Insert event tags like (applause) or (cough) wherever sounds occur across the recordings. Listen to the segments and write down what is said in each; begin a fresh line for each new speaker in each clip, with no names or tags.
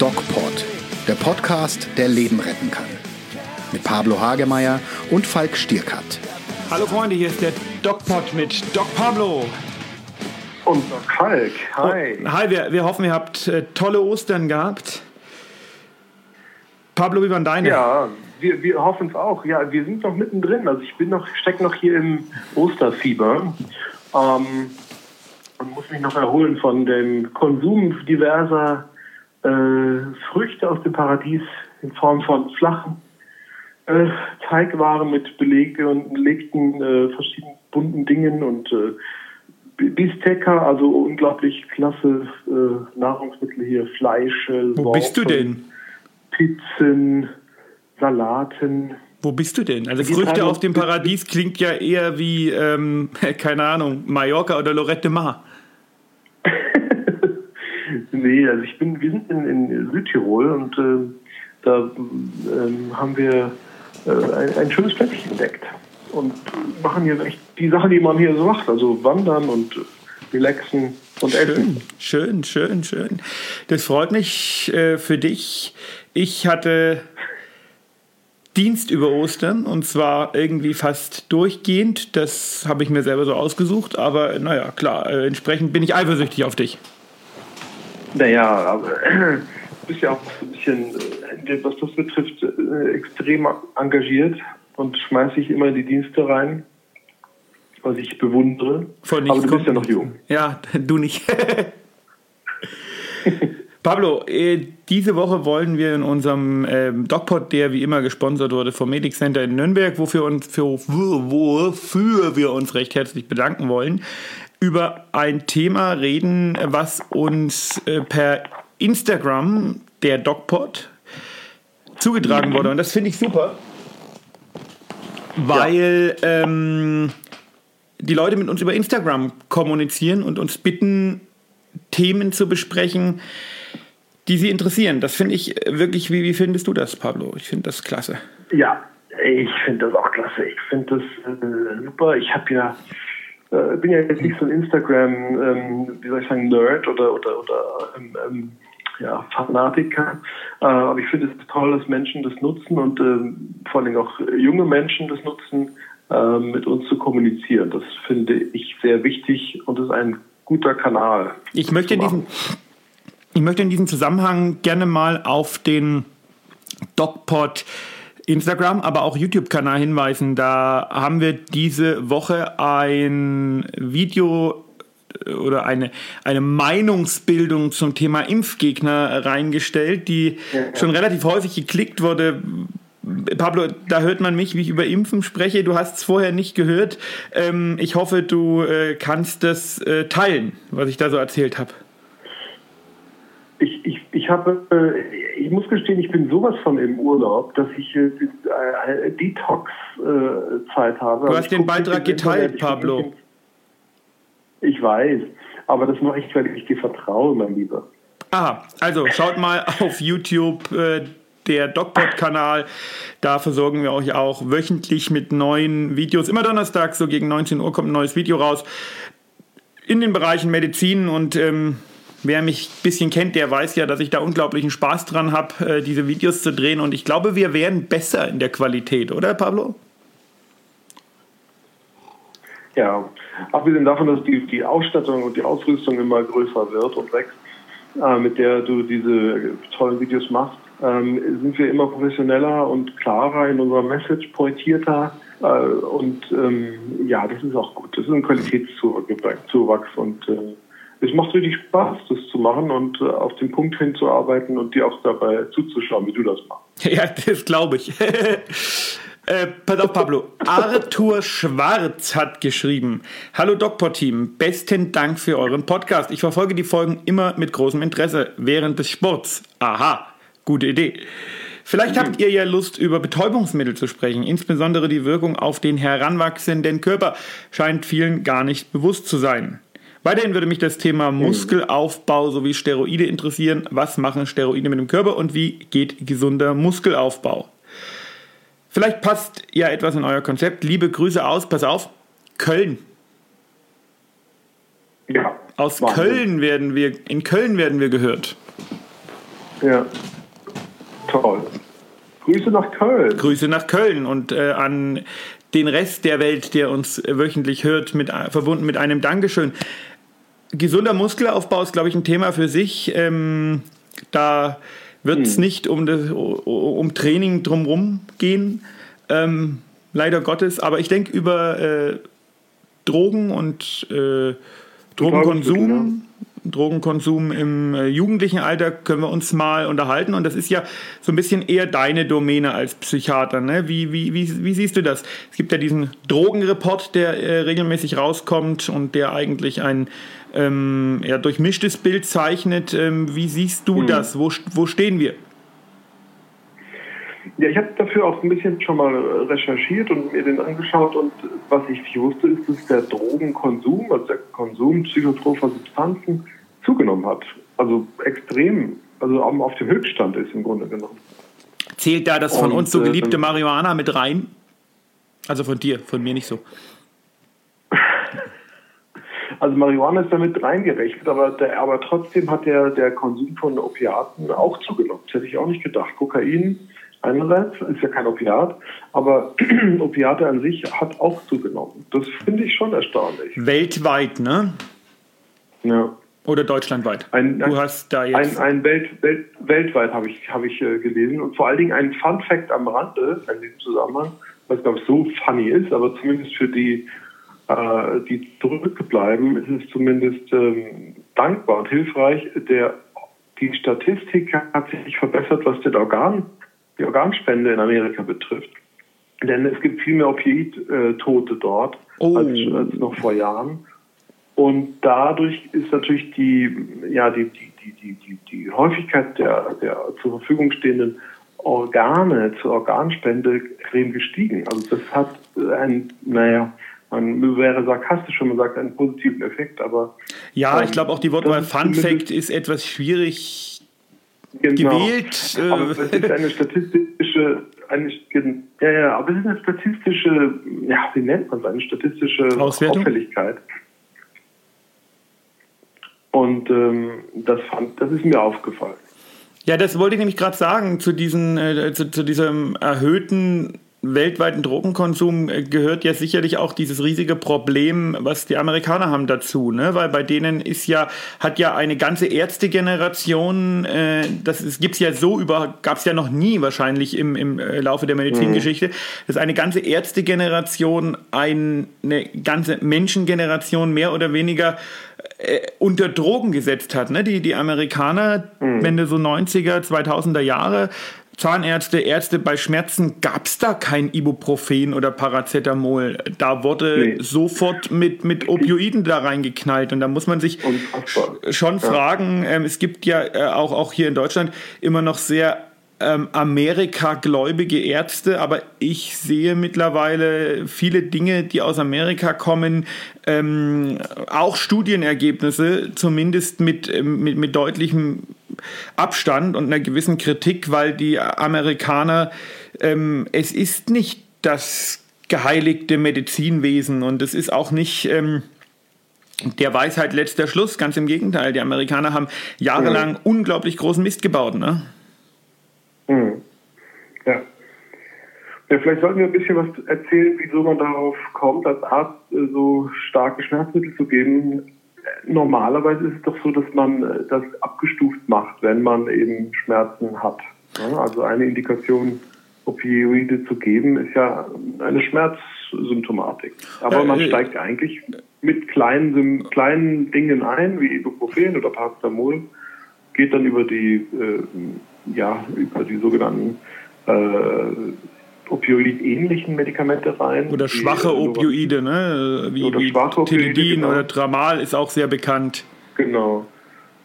DocPod, der Podcast, der Leben retten kann. Mit Pablo Hagemeyer und Falk Stierkat.
Hallo Freunde, hier ist der DocPod mit Doc Pablo.
Und Doc Falk, hi.
Oh, hi, wir, wir hoffen, ihr habt äh, tolle Ostern gehabt. Pablo, wie waren deine?
Ja, wir, wir hoffen es auch. Ja, wir sind noch mittendrin. Also ich bin noch, stecke noch hier im Osterfieber. Ähm, und muss mich noch erholen von dem Konsum diverser Früchte aus dem Paradies in Form von flachen äh, Teigwaren mit Belege und belegten äh, verschiedenen bunten Dingen und äh, Bistecca, also unglaublich klasse äh, Nahrungsmittel hier, Fleisch,
Wo bist du denn?
Pizzen, Salaten.
Wo bist du denn? Also Früchte auf dem Paradies klingt ja eher wie, ähm, (laughs) keine Ahnung, Mallorca oder Lorette Mar.
Nee, also ich bin, wir sind in, in Südtirol und äh, da ähm, haben wir äh, ein, ein, schönes Plätzchen entdeckt und machen hier echt die Sachen, die man hier so macht, also wandern und relaxen und essen.
Schön, schön, schön. Das freut mich äh, für dich. Ich hatte Dienst über Ostern und zwar irgendwie fast durchgehend. Das habe ich mir selber so ausgesucht, aber naja, klar, äh, entsprechend bin ich eifersüchtig auf dich.
Naja, aber (clears throat) du bist ja auch ein bisschen, äh, was das betrifft, äh, extrem engagiert und schmeißt dich immer in die Dienste rein, was ich bewundere.
Von
aber du bist ja noch jung.
Ja, (laughs) du nicht. (laughs) Pablo, äh, diese Woche wollen wir in unserem ähm, DocPod, der wie immer gesponsert wurde vom Medic Center in Nürnberg, wofür, uns, für, wofür wir uns recht herzlich bedanken wollen, über ein Thema reden, was uns äh, per Instagram, der DocPod, zugetragen wurde. Und das finde ich super, weil ja. ähm, die Leute mit uns über Instagram kommunizieren und uns bitten, Themen zu besprechen, die sie interessieren. Das finde ich wirklich, wie, wie findest du das, Pablo? Ich finde das klasse.
Ja, ich finde das auch klasse. Ich finde das äh, super. Ich habe ja äh, bin ja jetzt nicht so ein Instagram, ähm, wie soll ich sagen, Nerd oder oder oder ähm, ähm, ja, Fanatiker. Äh, aber ich finde es toll, dass Menschen das nutzen und ähm, vor allem auch junge Menschen das nutzen, äh, mit uns zu kommunizieren. Das finde ich sehr wichtig und ist ein guter Kanal.
Ich möchte in diesem ich möchte in diesem Zusammenhang gerne mal auf den DocPod Instagram, aber auch YouTube-Kanal hinweisen. Da haben wir diese Woche ein Video äh, oder eine, eine Meinungsbildung zum Thema Impfgegner reingestellt, die schon relativ häufig geklickt wurde. Pablo, da hört man mich, wie ich über Impfen spreche. Du hast es vorher nicht gehört. Ähm, ich hoffe, du äh, kannst das äh, teilen, was ich da so erzählt habe
ich, ich, ich habe, ich muss gestehen, ich bin sowas von im Urlaub, dass ich äh, äh, Detox-Zeit äh, habe.
Du hast den Beitrag geteilt, Pablo.
Ich weiß, aber das mache ich, weil ich dir vertraue, mein Lieber.
Aha, also schaut mal (laughs) auf YouTube äh, der DocPod-Kanal. Da versorgen wir euch auch wöchentlich mit neuen Videos. Immer Donnerstag, so gegen 19 Uhr kommt ein neues Video raus. In den Bereichen Medizin und ähm, Wer mich ein bisschen kennt, der weiß ja, dass ich da unglaublichen Spaß dran habe, äh, diese Videos zu drehen. Und ich glaube, wir werden besser in der Qualität, oder Pablo?
Ja, abgesehen davon, dass die, die Ausstattung und die Ausrüstung immer größer wird und wächst, äh, mit der du diese tollen Videos machst, ähm, sind wir immer professioneller und klarer in unserer Message, pointierter. Äh, und ähm, ja, das ist auch gut. Das ist ein Qualitätszuwachs und äh, es macht richtig Spaß, das zu machen und äh, auf den Punkt hinzuarbeiten und dir auch dabei zuzuschauen, wie du das machst. (laughs)
Ja, das glaube ich. (laughs) Äh, pass auf, Pablo. Arthur Schwarz hat geschrieben: Hallo DocPort-Team, besten Dank für euren Podcast. Ich verfolge die Folgen immer mit großem Interesse während des Sports. Aha, gute Idee. Vielleicht habt ihr ja Lust, über Betäubungsmittel zu sprechen. Insbesondere die Wirkung auf den heranwachsenden Körper scheint vielen gar nicht bewusst zu sein. Weiterhin würde mich das Thema Muskelaufbau sowie Steroide interessieren. Was machen Steroide mit dem Körper und wie geht gesunder Muskelaufbau? Vielleicht passt ja etwas in euer Konzept. Liebe Grüße aus, pass auf, Köln.
Ja.
Aus Wahnsinn. Köln werden wir, in Köln werden wir gehört.
Ja. Toll. Grüße nach Köln.
Grüße nach Köln und äh, an den Rest der Welt, der uns wöchentlich hört, mit, verbunden mit einem Dankeschön. Gesunder Muskelaufbau ist, glaube ich, ein Thema für sich. Ähm, da wird es hm. nicht um, das, um Training drumherum gehen, ähm, leider Gottes. Aber ich denke über äh, Drogen und äh, Drogenkonsum Drogenkonsum im äh, jugendlichen Alter können wir uns mal unterhalten. Und das ist ja so ein bisschen eher deine Domäne als Psychiater. Ne? Wie, wie, wie, wie siehst du das? Es gibt ja diesen Drogenreport, der äh, regelmäßig rauskommt und der eigentlich ein ähm, ja, durchmischtes Bild zeichnet. Ähm, wie siehst du mhm. das? Wo, wo stehen wir?
Ja, ich habe dafür auch ein bisschen schon mal recherchiert und mir den angeschaut und was ich nicht wusste, ist, dass der Drogenkonsum, also der Konsum psychotropher Substanzen zugenommen hat. Also extrem, also auf dem Höchststand ist im Grunde genommen.
Zählt da das von und, uns so geliebte äh, Marihuana mit rein? Also von dir, von mir nicht so. (laughs)
Also Marihuana ist damit reingerechnet, aber, der, aber trotzdem hat der, der Konsum von Opiaten auch zugenommen. Das hätte ich auch nicht gedacht. Kokain einerseits, ist ja kein Opiat, aber (clears throat) Opiate an sich hat auch zugenommen. Das finde ich schon erstaunlich.
Weltweit, ne?
Ja.
Oder deutschlandweit?
Ein, du hast da jetzt. Ein, ein Welt, Welt, weltweit habe ich, hab ich äh, gelesen. Und vor allen Dingen ein Fun Fact am Rande in diesem Zusammenhang, was glaube ich so funny ist, aber zumindest für die, äh, die zurückbleiben, ist es zumindest ähm, dankbar und hilfreich. Der, die Statistik hat sich verbessert, was den Organ die Organspende in Amerika betrifft. Denn es gibt viel mehr Opioid-Tote dort oh. als, als, noch vor Jahren. Und dadurch ist natürlich die, ja, die, die, die, die, die Häufigkeit der, der zur Verfügung stehenden Organe zur Organspende extrem gestiegen. Also das hat ein, naja, man wäre sarkastisch, wenn man sagt, einen positiven Effekt, aber.
Ja, ähm, ich glaube auch die Wortwahl Fun Fact ist etwas schwierig genau. gewählt.
Äh, aber es ist eine statistische, eine, ja, ja, aber es ist eine statistische, ja, wie nennt man es, eine statistische
Auswertung?
Auffälligkeit. Und ähm, das, fand, das ist mir aufgefallen.
Ja, das wollte ich nämlich gerade sagen, zu, diesen, äh, zu, zu diesem erhöhten weltweiten Drogenkonsum äh, gehört ja sicherlich auch dieses riesige Problem, was die Amerikaner haben dazu, ne? Weil bei denen ist ja hat ja eine ganze Ärztegeneration, äh, das ist, gibt's ja so über, gab's ja noch nie wahrscheinlich im, im äh, Laufe der Medizingeschichte, mhm. dass eine ganze Ärztegeneration eine ganze Menschengeneration mehr oder weniger äh, unter Drogen gesetzt hat. Ne? Die, die Amerikaner, mhm. Ende so 90er, 2000er Jahre, Zahnärzte, Ärzte bei Schmerzen gab es da kein Ibuprofen oder Paracetamol. Da wurde nee. sofort mit, mit Opioiden da reingeknallt. Und da muss man sich schon ja. fragen, ähm, es gibt ja äh, auch, auch hier in Deutschland immer noch sehr ähm, Amerika-gläubige Ärzte, aber ich sehe mittlerweile viele Dinge, die aus Amerika kommen, ähm, auch Studienergebnisse, zumindest mit, ähm, mit, mit deutlichem Abstand und einer gewissen Kritik, weil die Amerikaner, ähm, es ist nicht das geheiligte Medizinwesen und es ist auch nicht ähm, der Weisheit letzter Schluss, ganz im Gegenteil. Die Amerikaner haben jahrelang mhm. unglaublich großen Mist gebaut. Ne?
Mhm. Ja. ja. Vielleicht sollten wir ein bisschen was erzählen, wieso man darauf kommt, als Arzt äh, so starke Schmerzmittel zu geben. Normalerweise ist es doch so, dass man äh, das abgestuft macht, wenn man eben Schmerzen hat. Also eine Indikation, Opioide zu geben, ist ja eine Schmerzsymptomatik. Aber man steigt eigentlich mit kleinen, kleinen Dingen ein, wie Ibuprofen oder Paracetamol, geht dann über die äh, ja, über die sogenannten äh, Opioid-ähnlichen Medikamente rein.
Oder schwache die, Opioide, ne? Wie, oder wie schwache Opioide, genau. oder Tramal ist auch sehr bekannt.
Genau,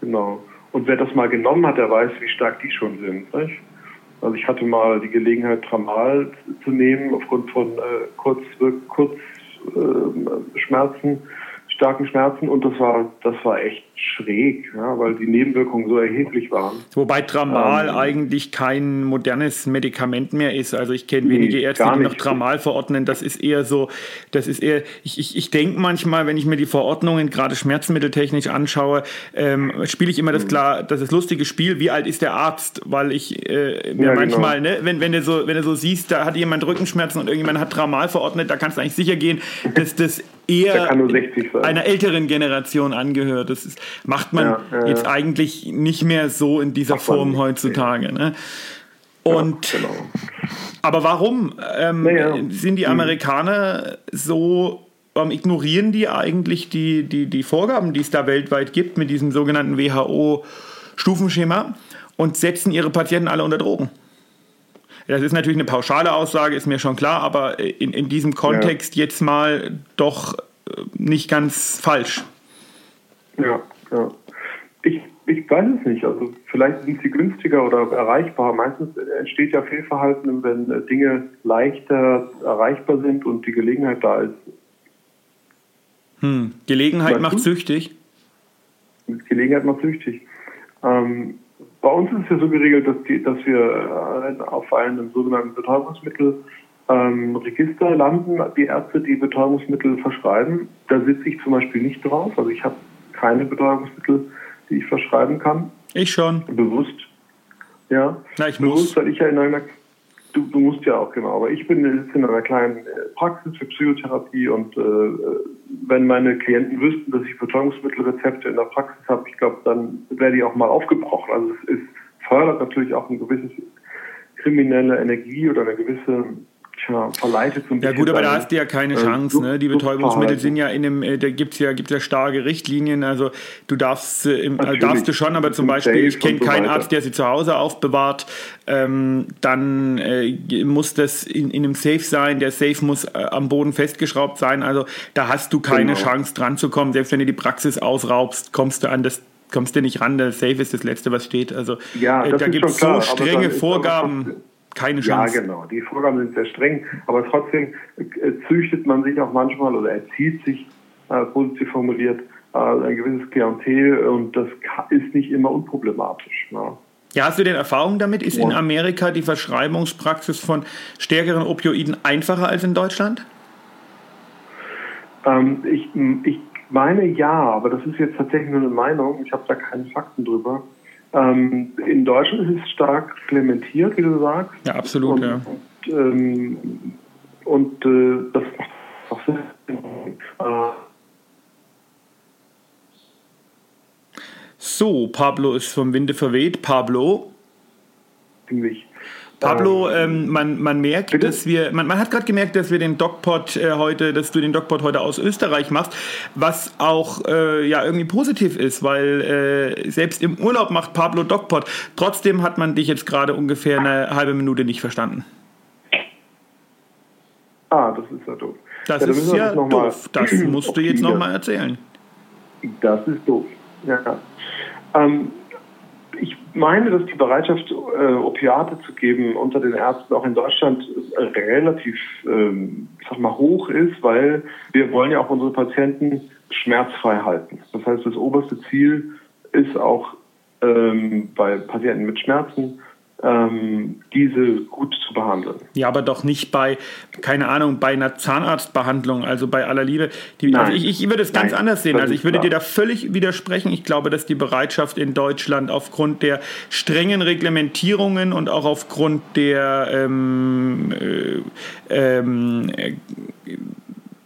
genau. Und wer das mal genommen hat, der weiß, wie stark die schon sind. Nicht? Also ich hatte mal die Gelegenheit, Tramal zu nehmen aufgrund von äh, Kurz, Kurzschmerzen. Äh, starken Schmerzen und das war, das war echt schräg, ja, weil die Nebenwirkungen so erheblich waren.
Wobei Tramal ähm, eigentlich kein modernes Medikament mehr ist. Also ich kenne wenige Ärzte, die noch Tramal verordnen. Das ist eher so, das ist eher, ich, ich, ich denke manchmal, wenn ich mir die Verordnungen gerade schmerzmitteltechnisch anschaue, ähm, spiele ich immer das mhm. klar, das ist lustige Spiel, wie alt ist der Arzt? Weil ich äh, mir ja, genau. manchmal, genau. ne, wenn, wenn du so, wenn du so siehst, da hat jemand Rückenschmerzen und irgendjemand hat Tramal verordnet, da kannst du eigentlich sicher gehen, dass das eher einer älteren Generation angehört. Das ist, macht man ja, ja, jetzt eigentlich nicht mehr so in dieser Form nicht, heutzutage. Ne? Und genau. aber warum ähm, sind die mhm. Amerikaner so warum ignorieren die eigentlich die, die, die Vorgaben, die es da weltweit gibt mit diesem sogenannten WHO-Stufenschema und setzen ihre Patienten alle unter Drogen? Das ist natürlich eine pauschale Aussage, ist mir schon klar, aber in, in diesem Kontext ja. jetzt mal doch nicht ganz falsch.
Ja, ja. Ich, ich weiß es nicht. Also vielleicht sind sie günstiger oder erreichbar. Meistens entsteht ja Fehlverhalten, wenn Dinge leichter erreichbar sind und die Gelegenheit da ist.
Hm. Gelegenheit weißt macht du? süchtig.
Gelegenheit macht süchtig. Ähm, bei uns ist es ja so geregelt, dass, die, dass wir äh, auf einem sogenannten Betäubungsmittelregister ähm, landen, die Ärzte, die Betäubungsmittel verschreiben. Da sitze ich zum Beispiel nicht drauf. Also ich habe keine Betäubungsmittel, die ich verschreiben kann.
Ich schon.
Bewusst. Ja.
Na, ich
Bewusst, muss. weil ich ja in einer Du, du, musst ja auch genau, aber ich bin in einer kleinen äh, Praxis für Psychotherapie und äh, wenn meine Klienten wüssten, dass ich Betäubungsmittelrezepte in der Praxis habe, ich glaube, dann wäre die auch mal aufgebrochen. Also es ist, fördert natürlich auch ein gewisses kriminelle Energie oder eine gewisse tja, verleitet
so ein Ja gut, aber da hast du ja keine äh, Chance. Ne? Die Betäubungsmittel sind ja in einem, äh, da gibt es ja, gibt's ja starke Richtlinien. Also du darfst, äh, im, also darfst du schon, aber zum Beispiel, ich kenne keinen so Arzt, der sie zu Hause aufbewahrt. Ähm, dann äh, muss das in, in einem Safe sein. Der Safe muss äh, am Boden festgeschraubt sein. Also da hast du keine genau. Chance dran zu kommen. Selbst wenn du die Praxis ausraubst, kommst du an das kommst du nicht ran. Der Safe ist das Letzte, was steht. Also
ja,
äh, da gibt es so strenge Vorgaben keine Chance.
Ja, genau. Die Vorgaben sind sehr streng, aber trotzdem äh, züchtet man sich auch manchmal oder erzieht sich, äh, positiv formuliert, äh, ein gewisses Klientel und das ist nicht immer unproblematisch.
Ne? Ja, hast du denn Erfahrungen damit? Ist in Amerika die Verschreibungspraxis von stärkeren Opioiden einfacher als in Deutschland?
Ähm, ich, ich meine ja, aber das ist jetzt tatsächlich nur eine Meinung. Ich habe da keine Fakten drüber. Ähm, in Deutschland ist es stark reglementiert, wie du sagst.
Ja, absolut,
und,
ja.
Und, ähm, und äh, das macht auch Sinn.
So, Pablo ist vom Winde verweht. Pablo.
Ziemlich.
Pablo, ähm, ähm, man, man merkt, Bitte? dass wir, man, man hat gerade gemerkt, dass wir den DocPod äh, heute, dass du den DocPod heute aus Österreich machst, was auch äh, ja irgendwie positiv ist, weil äh, selbst im Urlaub macht Pablo DocPod. Trotzdem hat man dich jetzt gerade ungefähr eine halbe Minute nicht verstanden.
Ah, das ist ja doof.
Das ja, ist ja das doof. Das musst du jetzt nochmal erzählen.
Das ist doof. Ja. Ähm, ich meine, dass die Bereitschaft, äh, Opiate zu geben unter den Ärzten auch in Deutschland äh, relativ, ähm, sag mal, hoch ist, weil wir wollen ja auch unsere Patienten schmerzfrei halten. Das heißt, das oberste Ziel ist auch ähm, bei Patienten mit Schmerzen ähm, diese gut zu behandeln.
Ja, aber doch nicht bei, keine Ahnung, bei einer Zahnarztbehandlung, also bei aller Liebe. Die, also ich, ich, würde es ganz Nein, anders sehen. Also ich würde klar. dir da völlig widersprechen. Ich glaube, dass die Bereitschaft in Deutschland aufgrund der strengen Reglementierungen und auch aufgrund der ähm, äh, äh,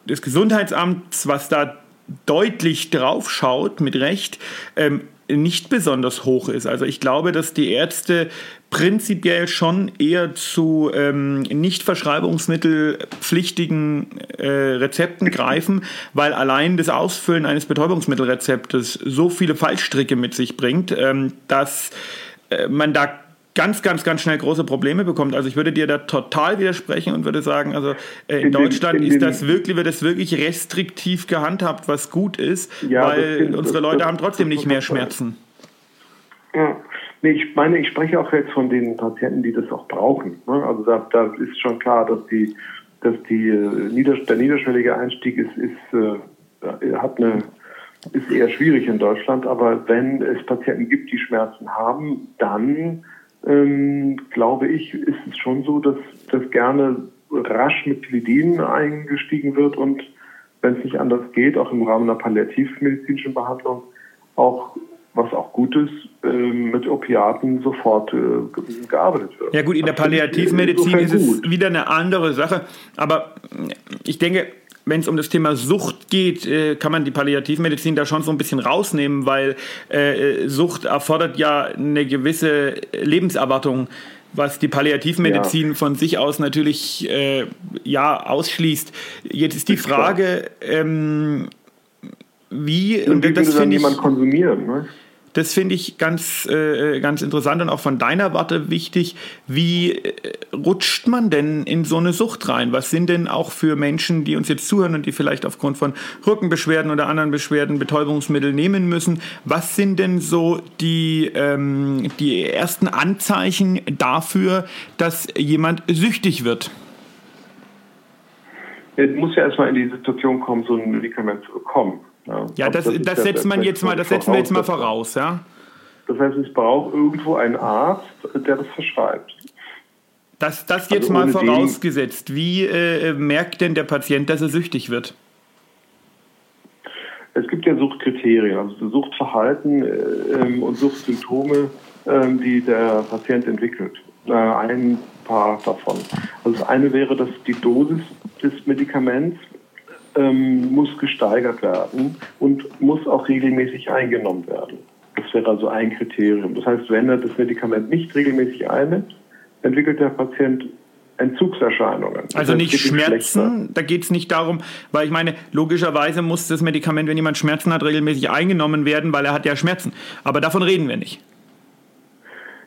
des Gesundheitsamts, was da deutlich draufschaut, mit Recht, ähm, nicht besonders hoch ist. Also ich glaube, dass die Ärzte prinzipiell schon eher zu ähm, nicht verschreibungsmittelpflichtigen äh, Rezepten greifen, weil allein das Ausfüllen eines Betäubungsmittelrezeptes so viele Fallstricke mit sich bringt, ähm, dass äh, man da ganz, ganz, ganz schnell große Probleme bekommt. Also ich würde dir da total widersprechen und würde sagen, also äh, in, in Deutschland den, in ist das wirklich, wird das wirklich restriktiv gehandhabt, was gut ist, ja, weil unsere Leute haben trotzdem nicht mehr Schmerzen.
Ja. Nee, ich meine, ich spreche auch jetzt von den Patienten, die das auch brauchen. Ne? Also da, da ist schon klar, dass die, dass die äh, nieder, der niederschwellige Einstieg ist, ist äh, hat eine, ist eher schwierig in Deutschland, aber wenn es Patienten gibt, die Schmerzen haben, dann ähm, glaube ich, ist es schon so, dass das gerne rasch mit Glidin eingestiegen wird und wenn es nicht anders geht, auch im Rahmen einer palliativmedizinischen Behandlung, auch was auch gut ist, ähm, mit Opiaten sofort äh, gearbeitet wird.
Ja gut, in der Palliativmedizin ist es wieder eine andere Sache, aber ich denke, wenn es um das Thema Sucht geht, äh, kann man die Palliativmedizin da schon so ein bisschen rausnehmen, weil äh, Sucht erfordert ja eine gewisse Lebenserwartung was die Palliativmedizin ja. von sich aus natürlich äh, ja ausschließt. Jetzt ist die Frage, ähm, wie
und, und das finde ich jemand konsumieren. Ne?
Das finde ich ganz, äh, ganz interessant und auch von deiner Warte wichtig. Wie äh, rutscht man denn in so eine Sucht rein? Was sind denn auch für Menschen, die uns jetzt zuhören und die vielleicht aufgrund von Rückenbeschwerden oder anderen Beschwerden Betäubungsmittel nehmen müssen? Was sind denn so die, ähm, die ersten Anzeichen dafür, dass jemand süchtig wird?
Es muss ja erstmal in die Situation kommen, so ein Medikament zu bekommen.
Ja, ja das, das, das setzt man jetzt mal, das setzen wir jetzt mal voraus, ja.
Das heißt, es braucht irgendwo einen Arzt, der das verschreibt.
Das, das jetzt also mal vorausgesetzt. Wie äh, merkt denn der Patient, dass er süchtig wird?
Es gibt ja Suchtkriterien, also Suchtverhalten äh, ähm, und Suchtsymptome, äh, die der Patient entwickelt. Äh, ein paar davon. Also das eine wäre, dass die Dosis des Medikaments ähm, muss gesteigert werden und muss auch regelmäßig eingenommen werden. Das wäre also ein Kriterium. Das heißt, wenn er das Medikament nicht regelmäßig einnimmt, entwickelt der Patient Entzugserscheinungen.
Also nicht Schmerzen, da geht es nicht darum, weil ich meine, logischerweise muss das Medikament, wenn jemand Schmerzen hat, regelmäßig eingenommen werden, weil er hat ja Schmerzen. Aber davon reden wir nicht.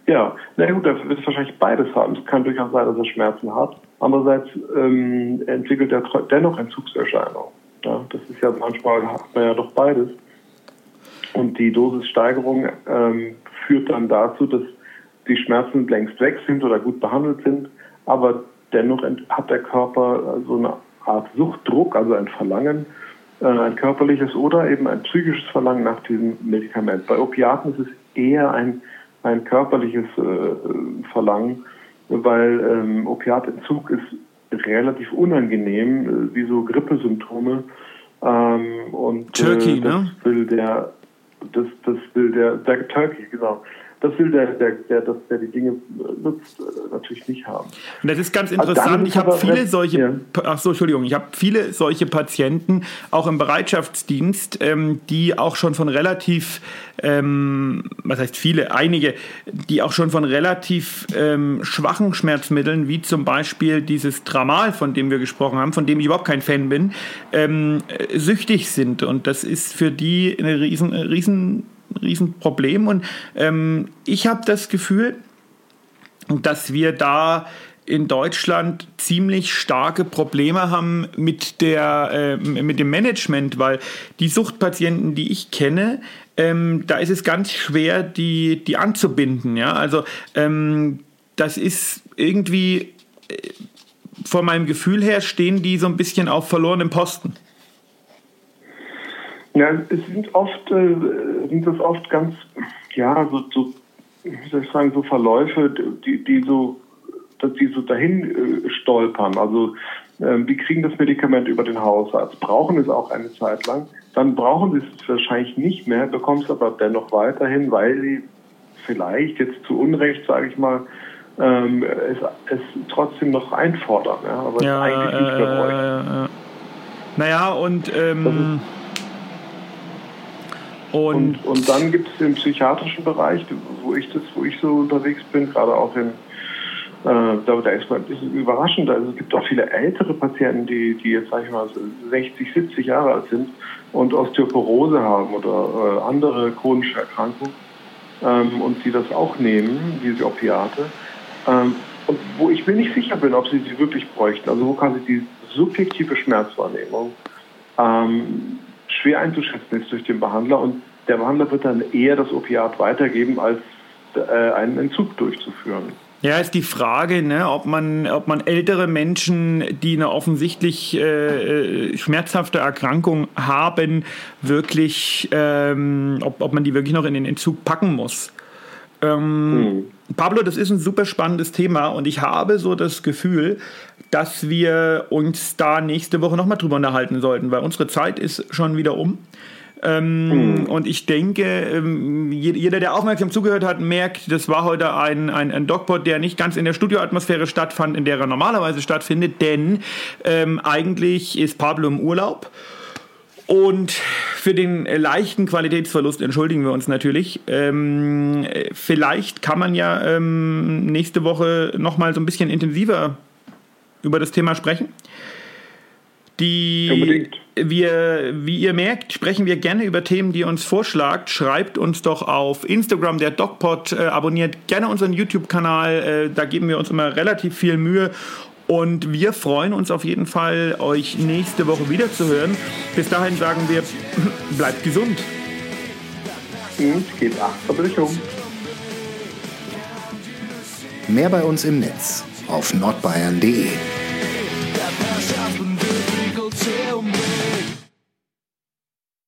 Ja, na gut, da wird es wahrscheinlich beides haben. Es kann durchaus sein, dass er Schmerzen hat. Andererseits ähm, entwickelt er dennoch Entzugserscheinungen. Ja, das ist ja manchmal hat man ja doch beides. Und die Dosissteigerung ähm, führt dann dazu, dass die Schmerzen längst weg sind oder gut behandelt sind, aber dennoch hat der Körper so eine Art Suchtdruck, also ein Verlangen, äh, ein körperliches oder eben ein psychisches Verlangen nach diesem Medikament. Bei Opiaten ist es eher ein ein körperliches äh, Verlangen, weil ähm, Opiatentzug ist relativ unangenehm, äh, wie so Grippesymptome. Ähm, und
Turkey,
äh, das
ne?
will der, das, das will der, der Turkey, genau das will der, der, der, der, der die Dinge nutzt, äh, natürlich nicht haben.
Und das ist ganz interessant. Also ich habe viele solche, ja. ach so, Entschuldigung, ich habe viele solche Patienten auch im Bereitschaftsdienst, ähm, die auch schon von relativ, ähm, was heißt viele, einige, die auch schon von relativ ähm, schwachen Schmerzmitteln, wie zum Beispiel dieses Tramal, von dem wir gesprochen haben, von dem ich überhaupt kein Fan bin, ähm, süchtig sind. Und das ist für die eine riesen, riesen Riesenproblem. Und ähm, ich habe das Gefühl, dass wir da in Deutschland ziemlich starke Probleme haben mit, der, äh, mit dem Management, weil die Suchtpatienten, die ich kenne, ähm, da ist es ganz schwer, die, die anzubinden. Ja? Also ähm, das ist irgendwie, äh, von meinem Gefühl her, stehen die so ein bisschen auf verlorenem Posten.
Ja, es sind oft, äh, sind das oft ganz, ja, so, so, wie soll ich sagen, so Verläufe, die, die so, dass die so dahin äh, stolpern. Also, äh, die kriegen das Medikament über den Hausarzt, brauchen es auch eine Zeit lang, dann brauchen sie es wahrscheinlich nicht mehr, bekommen es aber dennoch weiterhin, weil sie vielleicht jetzt zu Unrecht, sage ich mal, ähm, es, es trotzdem noch einfordern, ja, aber
ja, eigentlich nicht mehr wollen. Ja, ja, naja, und ähm,
und, und, dann gibt es den psychiatrischen Bereich, wo ich das, wo ich so unterwegs bin, gerade auch in äh, da, da ist man ist überraschend. Also es gibt auch viele ältere Patienten, die, die jetzt, sag ich mal, 60, 70 Jahre alt sind und Osteoporose haben oder äh, andere chronische Erkrankungen ähm, und die das auch nehmen, diese Opiate. Ähm, und wo ich mir nicht sicher bin, ob sie sie wirklich bräuchten. Also wo quasi die subjektive Schmerzwahrnehmung ähm, schwer einzuschätzen ist durch den Behandler und der Behandler wird dann eher das Opiat weitergeben, als äh, einen Entzug durchzuführen.
Ja, ist die Frage, ne, ob, man, ob man ältere Menschen, die eine offensichtlich äh, äh, schmerzhafte Erkrankung haben, wirklich, ähm, ob, ob man die wirklich noch in den Entzug packen muss. Ähm, mhm. Pablo, das ist ein super spannendes Thema und ich habe so das Gefühl, dass wir uns da nächste Woche nochmal drüber unterhalten sollten, weil unsere Zeit ist schon wieder um. Ähm, mhm. Und ich denke, ähm, jeder, der aufmerksam zugehört hat, merkt, das war heute ein, ein, ein Dogpod, der nicht ganz in der Studioatmosphäre stattfand, in der er normalerweise stattfindet, denn ähm, eigentlich ist Pablo im Urlaub. Und für den leichten Qualitätsverlust entschuldigen wir uns natürlich. Ähm, vielleicht kann man ja ähm, nächste Woche nochmal so ein bisschen intensiver über das Thema sprechen. Die, Unbedingt. Wir, wie ihr merkt, sprechen wir gerne über Themen, die ihr uns vorschlagt. Schreibt uns doch auf Instagram, der DocPod, äh, abonniert gerne unseren YouTube-Kanal. Äh, da geben wir uns immer relativ viel Mühe. Und wir freuen uns auf jeden Fall, euch nächste Woche wieder zu hören. Bis dahin sagen wir, (laughs) bleibt gesund.
Und gebt acht Verbrüchung.
Mehr bei uns im Netz auf nordbayern.de.